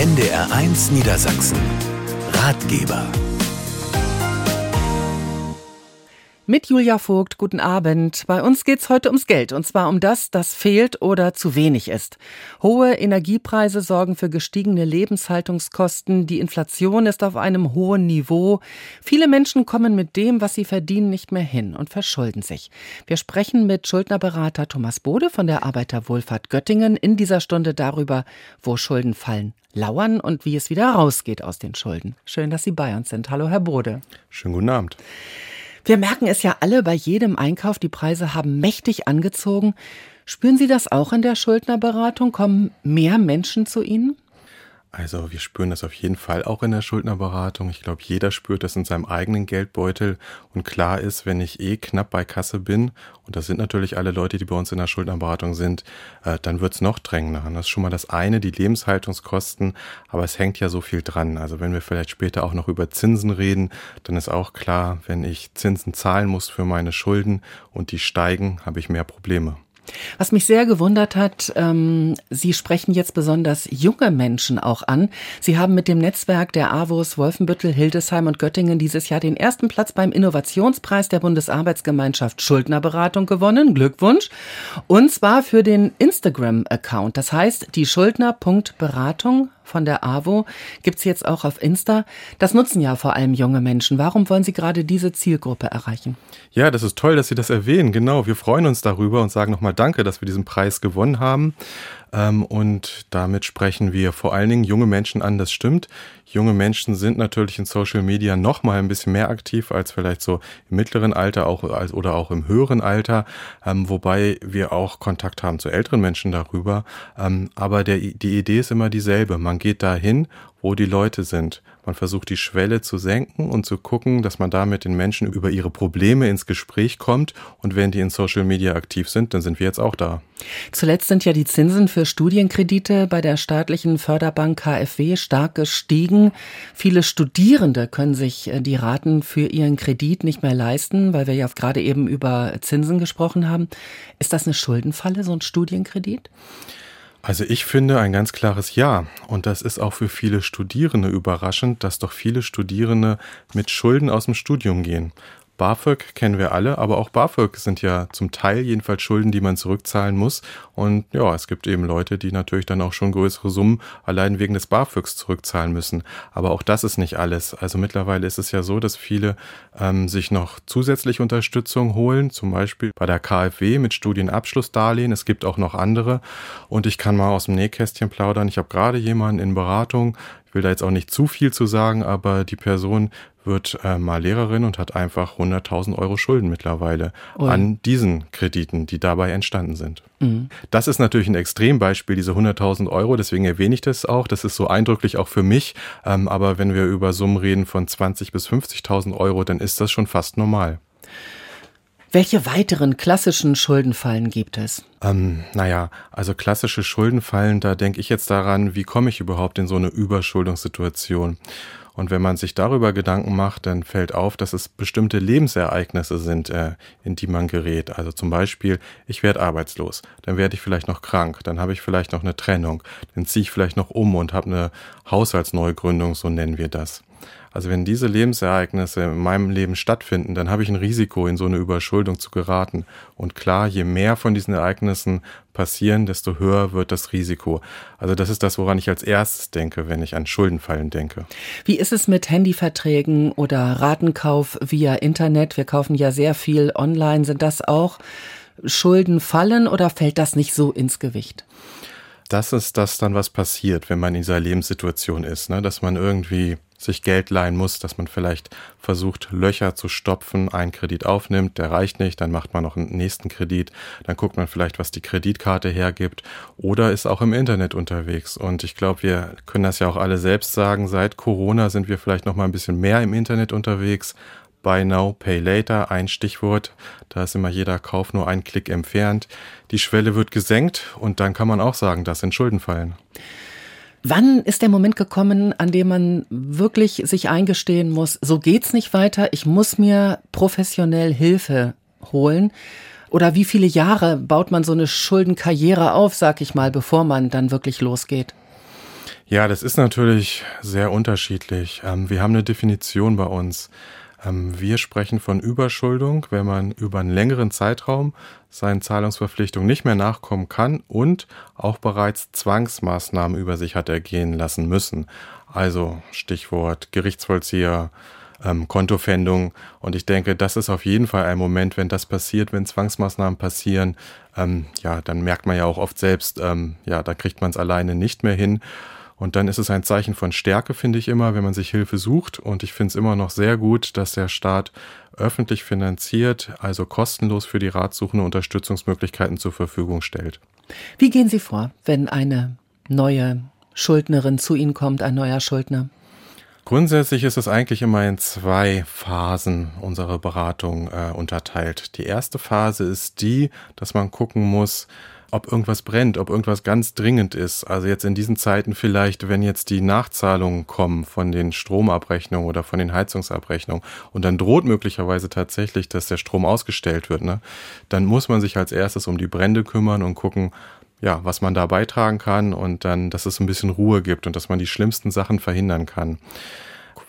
NDR1 Niedersachsen. Ratgeber. Mit Julia Vogt, guten Abend. Bei uns geht's heute ums Geld und zwar um das, das fehlt oder zu wenig ist. Hohe Energiepreise sorgen für gestiegene Lebenshaltungskosten. Die Inflation ist auf einem hohen Niveau. Viele Menschen kommen mit dem, was sie verdienen, nicht mehr hin und verschulden sich. Wir sprechen mit Schuldnerberater Thomas Bode von der Arbeiterwohlfahrt Göttingen in dieser Stunde darüber, wo Schulden fallen, lauern und wie es wieder rausgeht aus den Schulden. Schön, dass Sie bei uns sind. Hallo, Herr Bode. Schönen guten Abend. Wir merken es ja alle bei jedem Einkauf, die Preise haben mächtig angezogen. Spüren Sie das auch in der Schuldnerberatung? Kommen mehr Menschen zu Ihnen? Also wir spüren das auf jeden Fall auch in der Schuldnerberatung. Ich glaube, jeder spürt das in seinem eigenen Geldbeutel. Und klar ist, wenn ich eh knapp bei Kasse bin, und das sind natürlich alle Leute, die bei uns in der Schuldnerberatung sind, äh, dann wird's noch drängender. Das ist schon mal das eine, die Lebenshaltungskosten. Aber es hängt ja so viel dran. Also wenn wir vielleicht später auch noch über Zinsen reden, dann ist auch klar, wenn ich Zinsen zahlen muss für meine Schulden und die steigen, habe ich mehr Probleme. Was mich sehr gewundert hat, ähm, Sie sprechen jetzt besonders junge Menschen auch an. Sie haben mit dem Netzwerk der AWOS Wolfenbüttel, Hildesheim und Göttingen dieses Jahr den ersten Platz beim Innovationspreis der Bundesarbeitsgemeinschaft Schuldnerberatung gewonnen. Glückwunsch. Und zwar für den Instagram-Account. Das heißt, die Schuldner.beratung von der AWO gibt's jetzt auch auf Insta. Das nutzen ja vor allem junge Menschen. Warum wollen Sie gerade diese Zielgruppe erreichen? Ja, das ist toll, dass Sie das erwähnen. Genau, wir freuen uns darüber und sagen nochmal Danke, dass wir diesen Preis gewonnen haben. Ähm, und damit sprechen wir vor allen Dingen junge Menschen an, das stimmt. Junge Menschen sind natürlich in Social Media noch mal ein bisschen mehr aktiv als vielleicht so im mittleren Alter auch als, oder auch im höheren Alter, ähm, wobei wir auch Kontakt haben zu älteren Menschen darüber. Ähm, aber der, die Idee ist immer dieselbe. Man geht dahin, wo die Leute sind. Man versucht die Schwelle zu senken und zu gucken, dass man da mit den Menschen über ihre Probleme ins Gespräch kommt. Und wenn die in Social Media aktiv sind, dann sind wir jetzt auch da. Zuletzt sind ja die Zinsen für Studienkredite bei der staatlichen Förderbank KfW stark gestiegen. Viele Studierende können sich äh, die Raten für ihren Kredit nicht mehr leisten, weil wir ja gerade eben über Zinsen gesprochen haben. Ist das eine Schuldenfalle, so ein Studienkredit? Also ich finde ein ganz klares Ja. Und das ist auch für viele Studierende überraschend, dass doch viele Studierende mit Schulden aus dem Studium gehen. BAföG kennen wir alle, aber auch BAföG sind ja zum Teil jedenfalls Schulden, die man zurückzahlen muss. Und ja, es gibt eben Leute, die natürlich dann auch schon größere Summen allein wegen des BAföGs zurückzahlen müssen. Aber auch das ist nicht alles. Also mittlerweile ist es ja so, dass viele ähm, sich noch zusätzlich Unterstützung holen, zum Beispiel bei der KfW mit Studienabschlussdarlehen. Es gibt auch noch andere. Und ich kann mal aus dem Nähkästchen plaudern. Ich habe gerade jemanden in Beratung, ich will da jetzt auch nicht zu viel zu sagen, aber die Person wird äh, mal Lehrerin und hat einfach 100.000 Euro Schulden mittlerweile Ui. an diesen Krediten, die dabei entstanden sind. Mhm. Das ist natürlich ein Extrembeispiel, diese 100.000 Euro, deswegen erwähne ich das auch. Das ist so eindrücklich auch für mich. Ähm, aber wenn wir über Summen reden von 20.000 bis 50.000 Euro, dann ist das schon fast normal. Welche weiteren klassischen Schuldenfallen gibt es? Ähm, naja, also klassische Schuldenfallen, da denke ich jetzt daran, wie komme ich überhaupt in so eine Überschuldungssituation? Und wenn man sich darüber Gedanken macht, dann fällt auf, dass es bestimmte Lebensereignisse sind, äh, in die man gerät. Also zum Beispiel, ich werde arbeitslos, dann werde ich vielleicht noch krank, dann habe ich vielleicht noch eine Trennung, dann ziehe ich vielleicht noch um und habe eine Haushaltsneugründung, so nennen wir das. Also wenn diese Lebensereignisse in meinem Leben stattfinden, dann habe ich ein Risiko, in so eine Überschuldung zu geraten. Und klar, je mehr von diesen Ereignissen passieren, desto höher wird das Risiko. Also das ist das, woran ich als erstes denke, wenn ich an Schuldenfallen denke. Wie ist es mit Handyverträgen oder Ratenkauf via Internet? Wir kaufen ja sehr viel online. Sind das auch Schuldenfallen oder fällt das nicht so ins Gewicht? Das ist das dann, was passiert, wenn man in dieser Lebenssituation ist, ne? dass man irgendwie sich Geld leihen muss, dass man vielleicht versucht, Löcher zu stopfen, einen Kredit aufnimmt, der reicht nicht, dann macht man noch einen nächsten Kredit, dann guckt man vielleicht, was die Kreditkarte hergibt oder ist auch im Internet unterwegs. Und ich glaube, wir können das ja auch alle selbst sagen, seit Corona sind wir vielleicht noch mal ein bisschen mehr im Internet unterwegs. Buy Now, Pay Later, ein Stichwort. Da ist immer jeder Kauf nur ein Klick entfernt. Die Schwelle wird gesenkt und dann kann man auch sagen, das sind Schuldenfallen. Wann ist der Moment gekommen, an dem man wirklich sich eingestehen muss, so geht's nicht weiter, ich muss mir professionell Hilfe holen? Oder wie viele Jahre baut man so eine Schuldenkarriere auf, sag ich mal, bevor man dann wirklich losgeht? Ja, das ist natürlich sehr unterschiedlich. Ähm, wir haben eine Definition bei uns. Ähm, wir sprechen von Überschuldung, wenn man über einen längeren Zeitraum seinen Zahlungsverpflichtungen nicht mehr nachkommen kann und auch bereits Zwangsmaßnahmen über sich hat ergehen lassen müssen. Also Stichwort Gerichtsvollzieher, ähm. Und ich denke, das ist auf jeden Fall ein Moment, wenn das passiert, wenn Zwangsmaßnahmen passieren, ähm, ja, dann merkt man ja auch oft selbst, ähm, ja, da kriegt man es alleine nicht mehr hin. Und dann ist es ein Zeichen von Stärke, finde ich immer, wenn man sich Hilfe sucht. Und ich finde es immer noch sehr gut, dass der Staat öffentlich finanziert, also kostenlos für die Ratsuchende Unterstützungsmöglichkeiten zur Verfügung stellt. Wie gehen Sie vor, wenn eine neue Schuldnerin zu Ihnen kommt, ein neuer Schuldner? Grundsätzlich ist es eigentlich immer in zwei Phasen unserer Beratung äh, unterteilt. Die erste Phase ist die, dass man gucken muss, ob irgendwas brennt, ob irgendwas ganz dringend ist. Also jetzt in diesen Zeiten vielleicht, wenn jetzt die Nachzahlungen kommen von den Stromabrechnungen oder von den Heizungsabrechnungen und dann droht möglicherweise tatsächlich, dass der Strom ausgestellt wird, ne? dann muss man sich als erstes um die Brände kümmern und gucken, ja, was man da beitragen kann und dann, dass es ein bisschen Ruhe gibt und dass man die schlimmsten Sachen verhindern kann.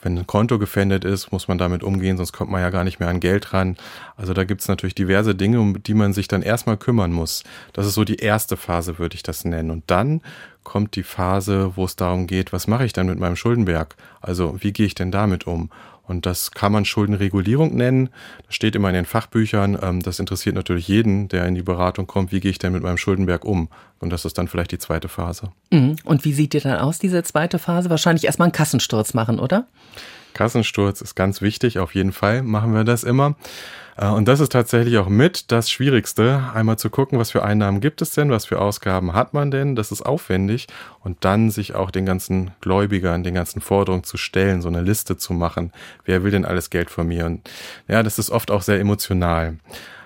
Wenn ein Konto gefändet ist, muss man damit umgehen, sonst kommt man ja gar nicht mehr an Geld ran. Also da gibt es natürlich diverse Dinge, um die man sich dann erstmal kümmern muss. Das ist so die erste Phase, würde ich das nennen. Und dann kommt die Phase, wo es darum geht, was mache ich dann mit meinem Schuldenberg? Also wie gehe ich denn damit um? Und das kann man Schuldenregulierung nennen. Das steht immer in den Fachbüchern. Ähm, das interessiert natürlich jeden, der in die Beratung kommt. Wie gehe ich denn mit meinem Schuldenberg um? Und das ist dann vielleicht die zweite Phase. Mhm. Und wie sieht dir dann aus, diese zweite Phase? Wahrscheinlich erstmal einen Kassensturz machen, oder? Kassensturz ist ganz wichtig, auf jeden Fall machen wir das immer. Äh, und das ist tatsächlich auch mit das Schwierigste, einmal zu gucken, was für Einnahmen gibt es denn, was für Ausgaben hat man denn, das ist aufwendig und dann sich auch den ganzen Gläubigern, den ganzen Forderungen zu stellen, so eine Liste zu machen, wer will denn alles Geld von mir und ja, das ist oft auch sehr emotional.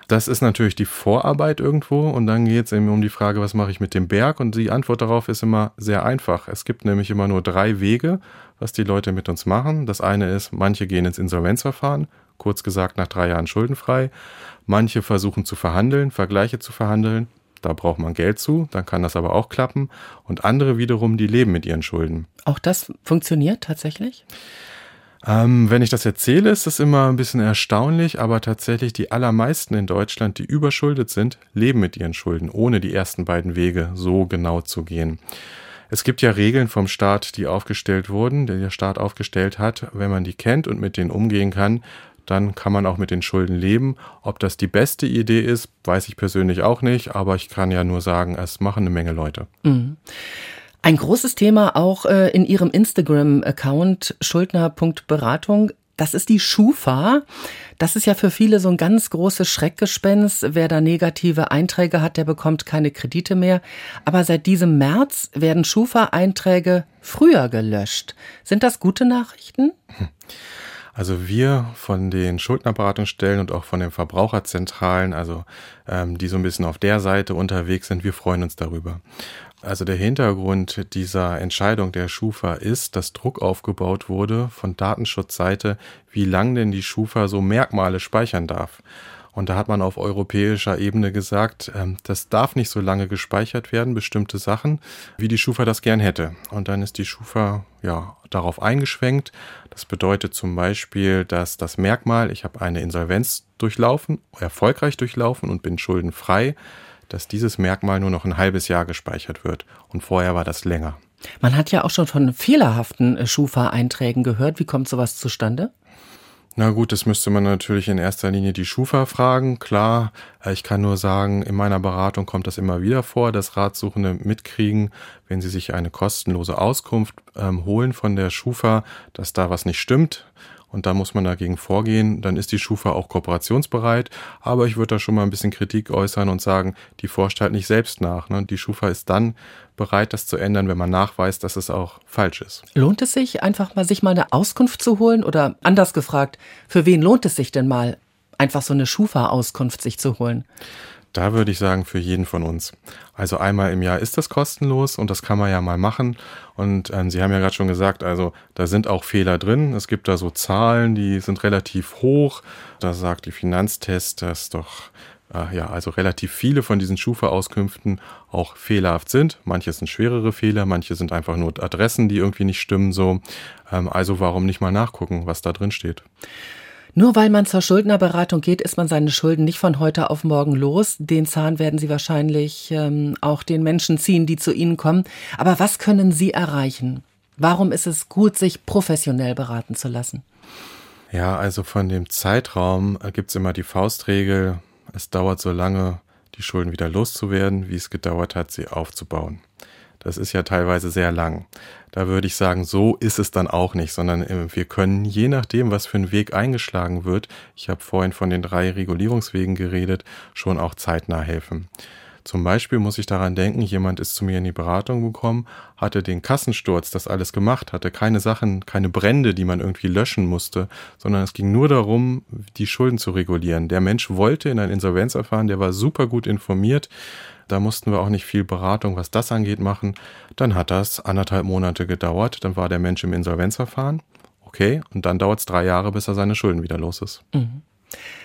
Das ist natürlich die Vorarbeit irgendwo und dann geht es eben um die Frage, was mache ich mit dem Berg? Und die Antwort darauf ist immer sehr einfach. Es gibt nämlich immer nur drei Wege, was die Leute mit uns machen. Das eine ist, manche gehen ins Insolvenzverfahren, kurz gesagt nach drei Jahren schuldenfrei. Manche versuchen zu verhandeln, Vergleiche zu verhandeln. Da braucht man Geld zu, dann kann das aber auch klappen. Und andere wiederum, die leben mit ihren Schulden. Auch das funktioniert tatsächlich? Ähm, wenn ich das erzähle, ist das immer ein bisschen erstaunlich, aber tatsächlich die allermeisten in Deutschland, die überschuldet sind, leben mit ihren Schulden, ohne die ersten beiden Wege so genau zu gehen. Es gibt ja Regeln vom Staat, die aufgestellt wurden, die der Staat aufgestellt hat. Wenn man die kennt und mit denen umgehen kann, dann kann man auch mit den Schulden leben. Ob das die beste Idee ist, weiß ich persönlich auch nicht, aber ich kann ja nur sagen, es machen eine Menge Leute. Mhm. Ein großes Thema auch äh, in Ihrem Instagram-Account schuldner.beratung. Das ist die Schufa. Das ist ja für viele so ein ganz großes Schreckgespenst. Wer da negative Einträge hat, der bekommt keine Kredite mehr. Aber seit diesem März werden Schufa-Einträge früher gelöscht. Sind das gute Nachrichten? Hm. Also wir von den Schuldnerberatungsstellen und auch von den Verbraucherzentralen, also ähm, die so ein bisschen auf der Seite unterwegs sind, wir freuen uns darüber. Also der Hintergrund dieser Entscheidung der Schufa ist, dass Druck aufgebaut wurde von Datenschutzseite, wie lang denn die Schufa so Merkmale speichern darf. Und da hat man auf europäischer Ebene gesagt, ähm, das darf nicht so lange gespeichert werden, bestimmte Sachen, wie die Schufa das gern hätte. Und dann ist die Schufa ja darauf eingeschwenkt. Das bedeutet zum Beispiel, dass das Merkmal, ich habe eine Insolvenz durchlaufen, erfolgreich durchlaufen und bin schuldenfrei, dass dieses Merkmal nur noch ein halbes Jahr gespeichert wird. Und vorher war das länger. Man hat ja auch schon von fehlerhaften äh, Schufa-Einträgen gehört. Wie kommt sowas zustande? Na gut, das müsste man natürlich in erster Linie die Schufa fragen. Klar, äh, ich kann nur sagen, in meiner Beratung kommt das immer wieder vor, dass Ratsuchende mitkriegen, wenn sie sich eine kostenlose Auskunft ähm, holen von der Schufa, dass da was nicht stimmt und da muss man dagegen vorgehen. Dann ist die Schufa auch kooperationsbereit, aber ich würde da schon mal ein bisschen Kritik äußern und sagen, die forscht halt nicht selbst nach. Ne? Die Schufa ist dann bereit, das zu ändern, wenn man nachweist, dass es auch falsch ist. Lohnt es sich, einfach mal sich mal eine Auskunft zu holen? Oder anders gefragt, für wen lohnt es sich denn mal, einfach so eine Schufa-Auskunft sich zu holen? Da würde ich sagen, für jeden von uns. Also einmal im Jahr ist das kostenlos und das kann man ja mal machen. Und ähm, Sie haben ja gerade schon gesagt, also da sind auch Fehler drin. Es gibt da so Zahlen, die sind relativ hoch. Da sagt die Finanztest, dass doch äh, ja, also relativ viele von diesen Schufa-Auskünften auch fehlerhaft sind. Manche sind schwerere Fehler, manche sind einfach nur Adressen, die irgendwie nicht stimmen so. Ähm, also warum nicht mal nachgucken, was da drin steht? Nur weil man zur Schuldnerberatung geht, ist man seine Schulden nicht von heute auf morgen los. Den Zahn werden Sie wahrscheinlich ähm, auch den Menschen ziehen, die zu Ihnen kommen. Aber was können Sie erreichen? Warum ist es gut, sich professionell beraten zu lassen? Ja, also von dem Zeitraum gibt es immer die Faustregel, es dauert so lange, die Schulden wieder loszuwerden, wie es gedauert hat, sie aufzubauen. Das ist ja teilweise sehr lang. Da würde ich sagen, so ist es dann auch nicht, sondern äh, wir können je nachdem, was für ein Weg eingeschlagen wird, ich habe vorhin von den drei Regulierungswegen geredet, schon auch zeitnah helfen. Zum Beispiel muss ich daran denken, jemand ist zu mir in die Beratung gekommen, hatte den Kassensturz, das alles gemacht, hatte keine Sachen, keine Brände, die man irgendwie löschen musste, sondern es ging nur darum, die Schulden zu regulieren. Der Mensch wollte in ein Insolvenzverfahren, der war super gut informiert. Da mussten wir auch nicht viel Beratung, was das angeht, machen. Dann hat das anderthalb Monate gedauert. Dann war der Mensch im Insolvenzverfahren. Okay. Und dann dauert es drei Jahre, bis er seine Schulden wieder los ist. Mhm.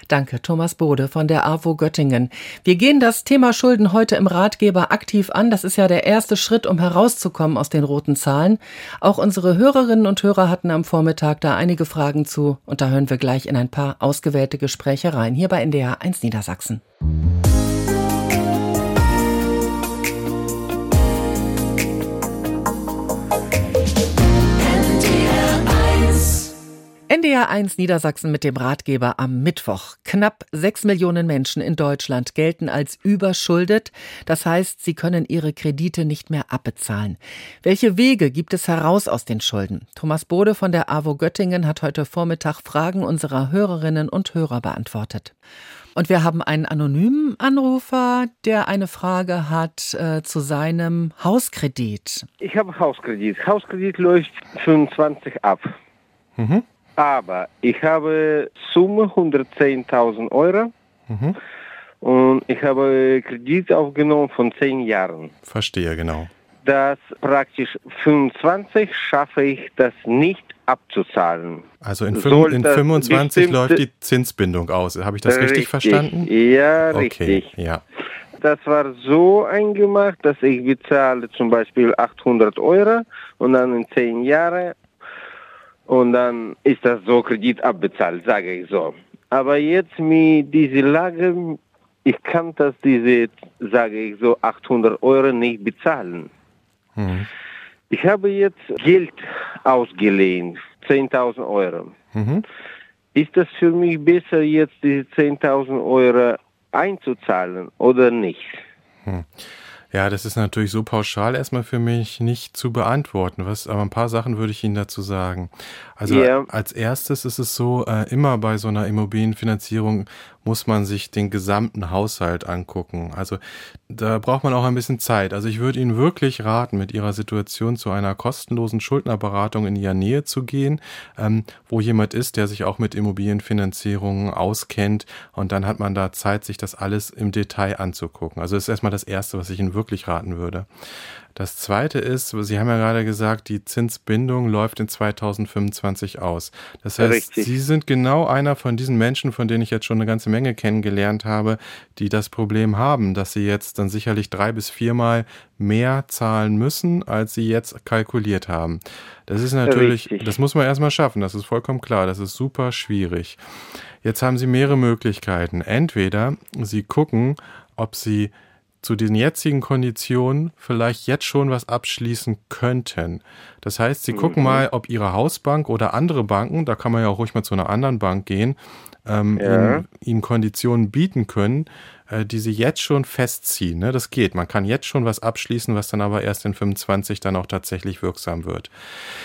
Danke, Thomas Bode von der AWO Göttingen. Wir gehen das Thema Schulden heute im Ratgeber aktiv an. Das ist ja der erste Schritt, um herauszukommen aus den roten Zahlen. Auch unsere Hörerinnen und Hörer hatten am Vormittag da einige Fragen zu und da hören wir gleich in ein paar ausgewählte Gespräche rein, hier bei NDR 1 Niedersachsen. NDR 1 Niedersachsen mit dem Ratgeber am Mittwoch. Knapp sechs Millionen Menschen in Deutschland gelten als überschuldet. Das heißt, sie können ihre Kredite nicht mehr abbezahlen. Welche Wege gibt es heraus aus den Schulden? Thomas Bode von der AWO Göttingen hat heute Vormittag Fragen unserer Hörerinnen und Hörer beantwortet. Und wir haben einen anonymen Anrufer, der eine Frage hat äh, zu seinem Hauskredit. Ich habe Hauskredit. Hauskredit läuft 25 ab. Mhm. Aber ich habe Summe 110.000 Euro mhm. und ich habe Kredit aufgenommen von 10 Jahren. Verstehe, genau. Das praktisch 25 schaffe ich das nicht abzuzahlen. Also in, fünf, in 25 läuft die Zinsbindung aus. Habe ich das richtig, richtig verstanden? Ja, okay, richtig. Ja. Das war so eingemacht, dass ich bezahle zum Beispiel 800 Euro und dann in 10 Jahren und dann ist das so Kredit abbezahlt, sage ich so. Aber jetzt mit dieser Lage, ich kann das diese, sage ich so, 800 Euro nicht bezahlen. Mhm. Ich habe jetzt Geld ausgeliehen, 10.000 Euro. Mhm. Ist das für mich besser, jetzt diese 10.000 Euro einzuzahlen oder nicht? Mhm. Ja, das ist natürlich so pauschal erstmal für mich nicht zu beantworten. Was, aber ein paar Sachen würde ich Ihnen dazu sagen. Also yeah. als erstes ist es so, äh, immer bei so einer Immobilienfinanzierung muss man sich den gesamten Haushalt angucken. Also da braucht man auch ein bisschen Zeit. Also ich würde Ihnen wirklich raten, mit Ihrer Situation zu einer kostenlosen Schuldnerberatung in Ihrer Nähe zu gehen, ähm, wo jemand ist, der sich auch mit Immobilienfinanzierungen auskennt. Und dann hat man da Zeit, sich das alles im Detail anzugucken. Also das ist erstmal das Erste, was ich Ihnen wirklich raten würde. Das zweite ist, Sie haben ja gerade gesagt, die Zinsbindung läuft in 2025 aus. Das heißt, Richtig. Sie sind genau einer von diesen Menschen, von denen ich jetzt schon eine ganze Menge kennengelernt habe, die das Problem haben, dass sie jetzt dann sicherlich drei bis viermal mehr zahlen müssen, als sie jetzt kalkuliert haben. Das ist natürlich, Richtig. das muss man erstmal schaffen, das ist vollkommen klar, das ist super schwierig. Jetzt haben Sie mehrere Möglichkeiten. Entweder Sie gucken, ob Sie zu den jetzigen Konditionen vielleicht jetzt schon was abschließen könnten. Das heißt, Sie mhm. gucken mal, ob Ihre Hausbank oder andere Banken, da kann man ja auch ruhig mal zu einer anderen Bank gehen, ähm, ja. ihnen, ihnen, Konditionen bieten können, äh, die Sie jetzt schon festziehen. Ne? Das geht. Man kann jetzt schon was abschließen, was dann aber erst in 25 dann auch tatsächlich wirksam wird.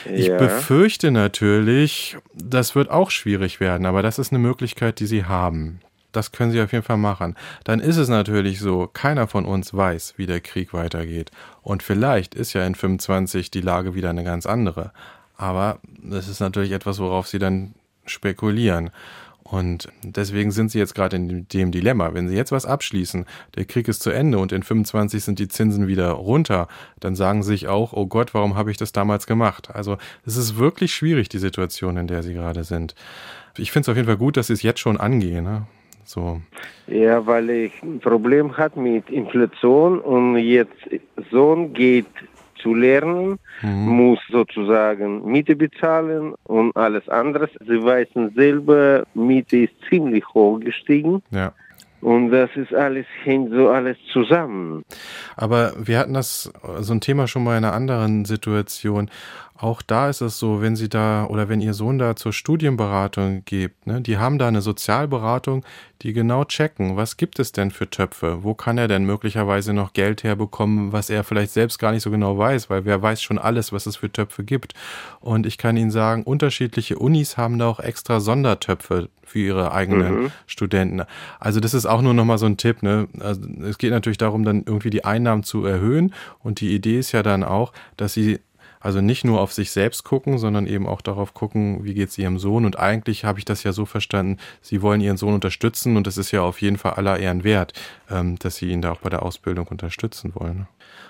Ja. Ich befürchte natürlich, das wird auch schwierig werden, aber das ist eine Möglichkeit, die Sie haben das können sie auf jeden Fall machen. Dann ist es natürlich so, keiner von uns weiß, wie der Krieg weitergeht. Und vielleicht ist ja in 25 die Lage wieder eine ganz andere. Aber das ist natürlich etwas, worauf sie dann spekulieren. Und deswegen sind sie jetzt gerade in dem Dilemma. Wenn sie jetzt was abschließen, der Krieg ist zu Ende und in 25 sind die Zinsen wieder runter, dann sagen sie sich auch, oh Gott, warum habe ich das damals gemacht? Also es ist wirklich schwierig, die Situation, in der sie gerade sind. Ich finde es auf jeden Fall gut, dass sie es jetzt schon angehen. Ne? So. Ja, weil ich ein Problem hat mit Inflation und jetzt Sohn geht zu lernen, mhm. muss sozusagen Miete bezahlen und alles andere. Sie wissen selber, Miete ist ziemlich hoch gestiegen. Ja. Und das ist alles, hängt so alles zusammen. Aber wir hatten das, so ein Thema schon mal in einer anderen Situation. Auch da ist es so, wenn Sie da oder wenn Ihr Sohn da zur Studienberatung geht, ne, die haben da eine Sozialberatung, die genau checken, was gibt es denn für Töpfe? Wo kann er denn möglicherweise noch Geld herbekommen, was er vielleicht selbst gar nicht so genau weiß, weil wer weiß schon alles, was es für Töpfe gibt. Und ich kann Ihnen sagen, unterschiedliche Unis haben da auch extra Sondertöpfe für ihre eigenen mhm. Studenten. Also das ist auch nur nochmal so ein Tipp. Ne? Also es geht natürlich darum, dann irgendwie die Einnahmen zu erhöhen. Und die Idee ist ja dann auch, dass sie also nicht nur auf sich selbst gucken, sondern eben auch darauf gucken, wie geht es ihrem Sohn. Und eigentlich habe ich das ja so verstanden, sie wollen ihren Sohn unterstützen und das ist ja auf jeden Fall aller Ehren wert, ähm, dass sie ihn da auch bei der Ausbildung unterstützen wollen.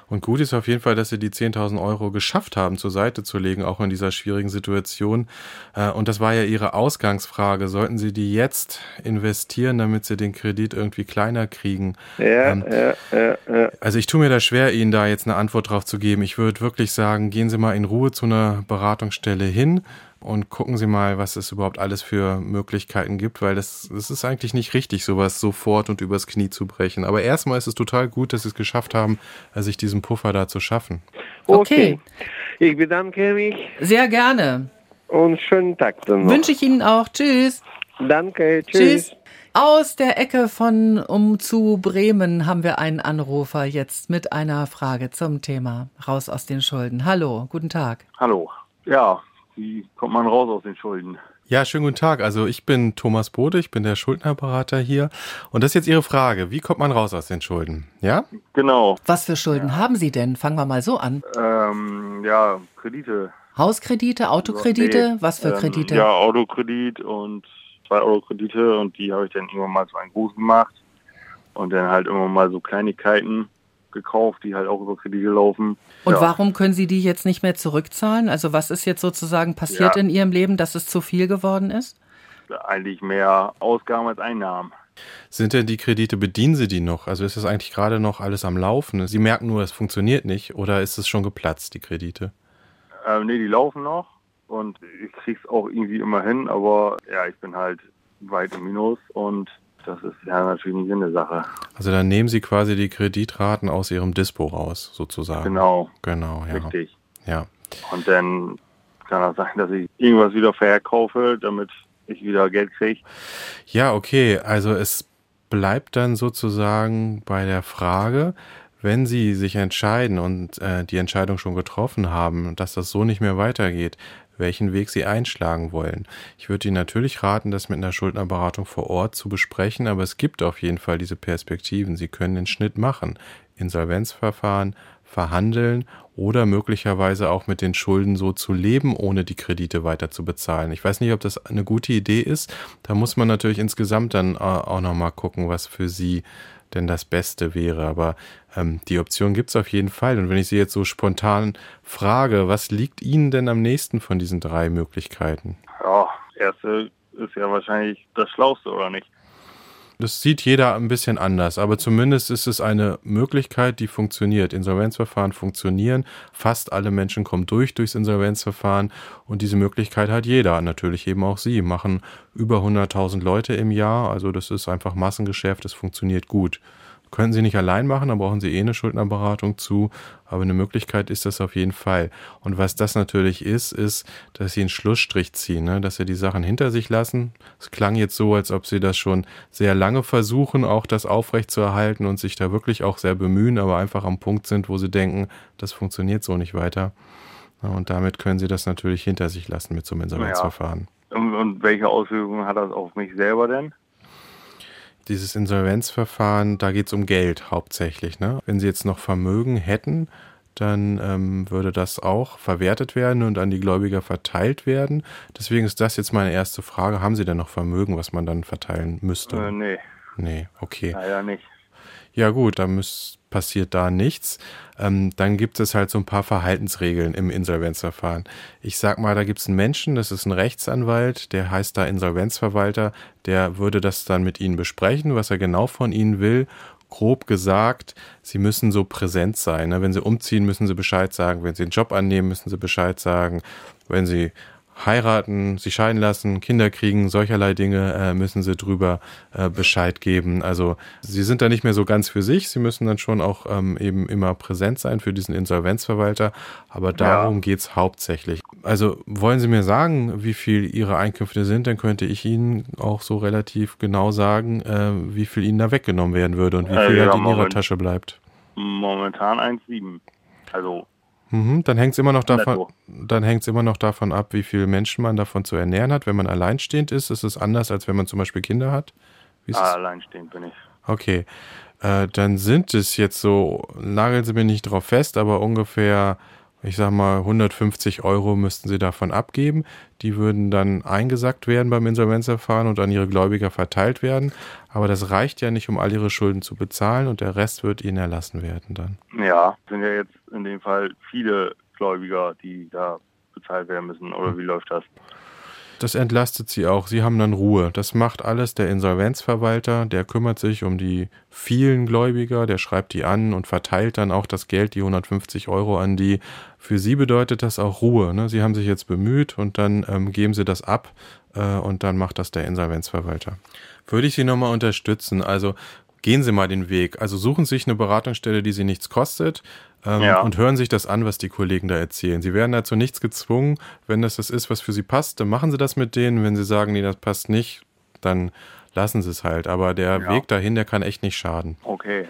Und gut ist auf jeden Fall, dass sie die 10.000 Euro geschafft haben, zur Seite zu legen, auch in dieser schwierigen Situation. Äh, und das war ja ihre Ausgangsfrage. Sollten sie die jetzt investieren, damit sie den Kredit irgendwie kleiner kriegen? Ja, ähm, ja, ja, ja. Also ich tue mir da schwer, Ihnen da jetzt eine Antwort drauf zu geben. Ich würde wirklich sagen, gehen Sie mal in Ruhe zu einer Beratungsstelle hin und gucken Sie mal, was es überhaupt alles für Möglichkeiten gibt, weil das, das ist eigentlich nicht richtig, sowas sofort und übers Knie zu brechen. Aber erstmal ist es total gut, dass Sie es geschafft haben, äh, sich diesen Puffer da zu schaffen. Okay. okay. Ich bedanke mich. Sehr gerne. Und schönen Tag dann noch. Wünsche ich Ihnen auch. Tschüss. Danke. Tschüss. tschüss. Aus der Ecke von um zu Bremen haben wir einen Anrufer jetzt mit einer Frage zum Thema Raus aus den Schulden. Hallo, guten Tag. Hallo. Ja, wie kommt man raus aus den Schulden? Ja, schönen guten Tag. Also ich bin Thomas Bode, ich bin der Schuldnerberater hier. Und das ist jetzt Ihre Frage. Wie kommt man raus aus den Schulden? Ja? Genau. Was für Schulden ja. haben Sie denn? Fangen wir mal so an. Ähm, ja, Kredite. Hauskredite, Autokredite? Nee, Was für ähm, Kredite? Ja, Autokredit und zwei Euro-Kredite und die habe ich dann immer mal so einen großen gemacht. Und dann halt immer mal so Kleinigkeiten gekauft, die halt auch über Kredite laufen. Und ja. warum können Sie die jetzt nicht mehr zurückzahlen? Also was ist jetzt sozusagen passiert ja. in Ihrem Leben, dass es zu viel geworden ist? Eigentlich mehr Ausgaben als Einnahmen. Sind denn die Kredite, bedienen Sie die noch? Also ist das eigentlich gerade noch alles am Laufen? Sie merken nur, es funktioniert nicht oder ist es schon geplatzt, die Kredite? Ähm, nee, die laufen noch und ich krieg's auch irgendwie immer hin, aber ja, ich bin halt weit im Minus und das ist ja natürlich nicht eine Sache. Also dann nehmen Sie quasi die Kreditraten aus Ihrem Dispo raus, sozusagen. Genau. Genau, ja. Richtig. Ja. Und dann kann das sein, dass ich irgendwas wieder verkaufe, damit ich wieder Geld kriege. Ja, okay. Also es bleibt dann sozusagen bei der Frage, wenn Sie sich entscheiden und äh, die Entscheidung schon getroffen haben, dass das so nicht mehr weitergeht, welchen Weg Sie einschlagen wollen. Ich würde Ihnen natürlich raten, das mit einer Schuldnerberatung vor Ort zu besprechen, aber es gibt auf jeden Fall diese Perspektiven. Sie können den Schnitt machen. Insolvenzverfahren, verhandeln oder möglicherweise auch mit den Schulden so zu leben, ohne die Kredite weiter zu bezahlen. Ich weiß nicht, ob das eine gute Idee ist. Da muss man natürlich insgesamt dann äh, auch nochmal gucken, was für Sie denn das Beste wäre. Aber ähm, die Option gibt es auf jeden Fall. Und wenn ich Sie jetzt so spontan frage, was liegt Ihnen denn am nächsten von diesen drei Möglichkeiten? Ja, erste ist ja wahrscheinlich das Schlauste, oder nicht? Das sieht jeder ein bisschen anders, aber zumindest ist es eine Möglichkeit, die funktioniert. Insolvenzverfahren funktionieren, fast alle Menschen kommen durch durchs Insolvenzverfahren und diese Möglichkeit hat jeder, natürlich eben auch Sie, machen über 100.000 Leute im Jahr, also das ist einfach Massengeschäft, das funktioniert gut. Können Sie nicht allein machen, da brauchen Sie eh eine Schuldnerberatung zu, aber eine Möglichkeit ist das auf jeden Fall. Und was das natürlich ist, ist, dass Sie einen Schlussstrich ziehen, ne? dass Sie die Sachen hinter sich lassen. Es klang jetzt so, als ob Sie das schon sehr lange versuchen, auch das aufrechtzuerhalten und sich da wirklich auch sehr bemühen, aber einfach am Punkt sind, wo Sie denken, das funktioniert so nicht weiter. Und damit können Sie das natürlich hinter sich lassen mit so einem Insolvenzverfahren. Ja. Und, und welche Auswirkungen hat das auf mich selber denn? Dieses Insolvenzverfahren, da geht es um Geld hauptsächlich. Ne? Wenn Sie jetzt noch Vermögen hätten, dann ähm, würde das auch verwertet werden und an die Gläubiger verteilt werden. Deswegen ist das jetzt meine erste Frage. Haben Sie denn noch Vermögen, was man dann verteilen müsste? Äh, nee. Nee, okay. Naja, nicht. Ja gut, da müsst, passiert da nichts. Ähm, dann gibt es halt so ein paar Verhaltensregeln im Insolvenzverfahren. Ich sag mal, da gibt es einen Menschen, das ist ein Rechtsanwalt, der heißt da Insolvenzverwalter, der würde das dann mit Ihnen besprechen, was er genau von Ihnen will grob gesagt, sie müssen so präsent sein. Ne? Wenn sie umziehen, müssen sie Bescheid sagen. Wenn sie einen Job annehmen, müssen sie Bescheid sagen. Wenn sie heiraten, sich scheiden lassen, Kinder kriegen, solcherlei Dinge äh, müssen sie drüber äh, Bescheid geben. Also sie sind da nicht mehr so ganz für sich, sie müssen dann schon auch ähm, eben immer präsent sein für diesen Insolvenzverwalter, aber darum ja. geht's hauptsächlich. Also wollen Sie mir sagen, wie viel Ihre Einkünfte sind, dann könnte ich Ihnen auch so relativ genau sagen, äh, wie viel Ihnen da weggenommen werden würde und wie viel ja, halt in Ihrer Tasche bleibt. Momentan 1,7. Also Mhm, dann hängt es immer noch davon, dann immer noch davon ab, wie viele Menschen man davon zu ernähren hat. Wenn man alleinstehend ist, ist es anders, als wenn man zum Beispiel Kinder hat. ah, alleinstehend bin ich. Okay, äh, dann sind es jetzt so, nageln Sie mir nicht drauf fest, aber ungefähr ich sag mal, 150 Euro müssten sie davon abgeben. Die würden dann eingesackt werden beim Insolvenzverfahren und an ihre Gläubiger verteilt werden. Aber das reicht ja nicht, um all ihre Schulden zu bezahlen und der Rest wird ihnen erlassen werden dann. Ja, sind ja jetzt in dem Fall viele Gläubiger, die da bezahlt werden müssen. Oder wie läuft das? Das entlastet sie auch. Sie haben dann Ruhe. Das macht alles der Insolvenzverwalter. Der kümmert sich um die vielen Gläubiger. Der schreibt die an und verteilt dann auch das Geld, die 150 Euro an die. Für sie bedeutet das auch Ruhe. Ne? Sie haben sich jetzt bemüht und dann ähm, geben sie das ab äh, und dann macht das der Insolvenzverwalter. Würde ich Sie nochmal unterstützen. Also gehen Sie mal den Weg. Also suchen Sie sich eine Beratungsstelle, die Sie nichts kostet ähm, ja. und hören sich das an, was die Kollegen da erzählen. Sie werden dazu nichts gezwungen. Wenn das das ist, was für Sie passt, dann machen Sie das mit denen. Wenn Sie sagen, nee, das passt nicht, dann lassen Sie es halt. Aber der ja. Weg dahin, der kann echt nicht schaden. Okay.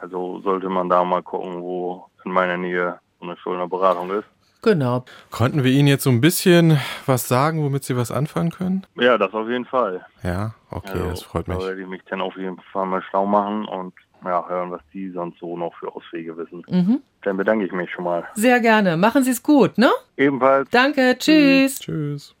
Also sollte man da mal gucken, wo in meiner Nähe so eine Schuldnerberatung ist. Genau. Konnten wir Ihnen jetzt so ein bisschen was sagen, womit Sie was anfangen können? Ja, das auf jeden Fall. Ja, okay, also, das freut mich. Da werde ich mich dann auf jeden Fall mal schlau machen und ja, hören, was die sonst so noch für Auswege wissen. Mhm. Dann bedanke ich mich schon mal. Sehr gerne. Machen Sie es gut, ne? Ebenfalls. Danke. Tschüss. Tschüss.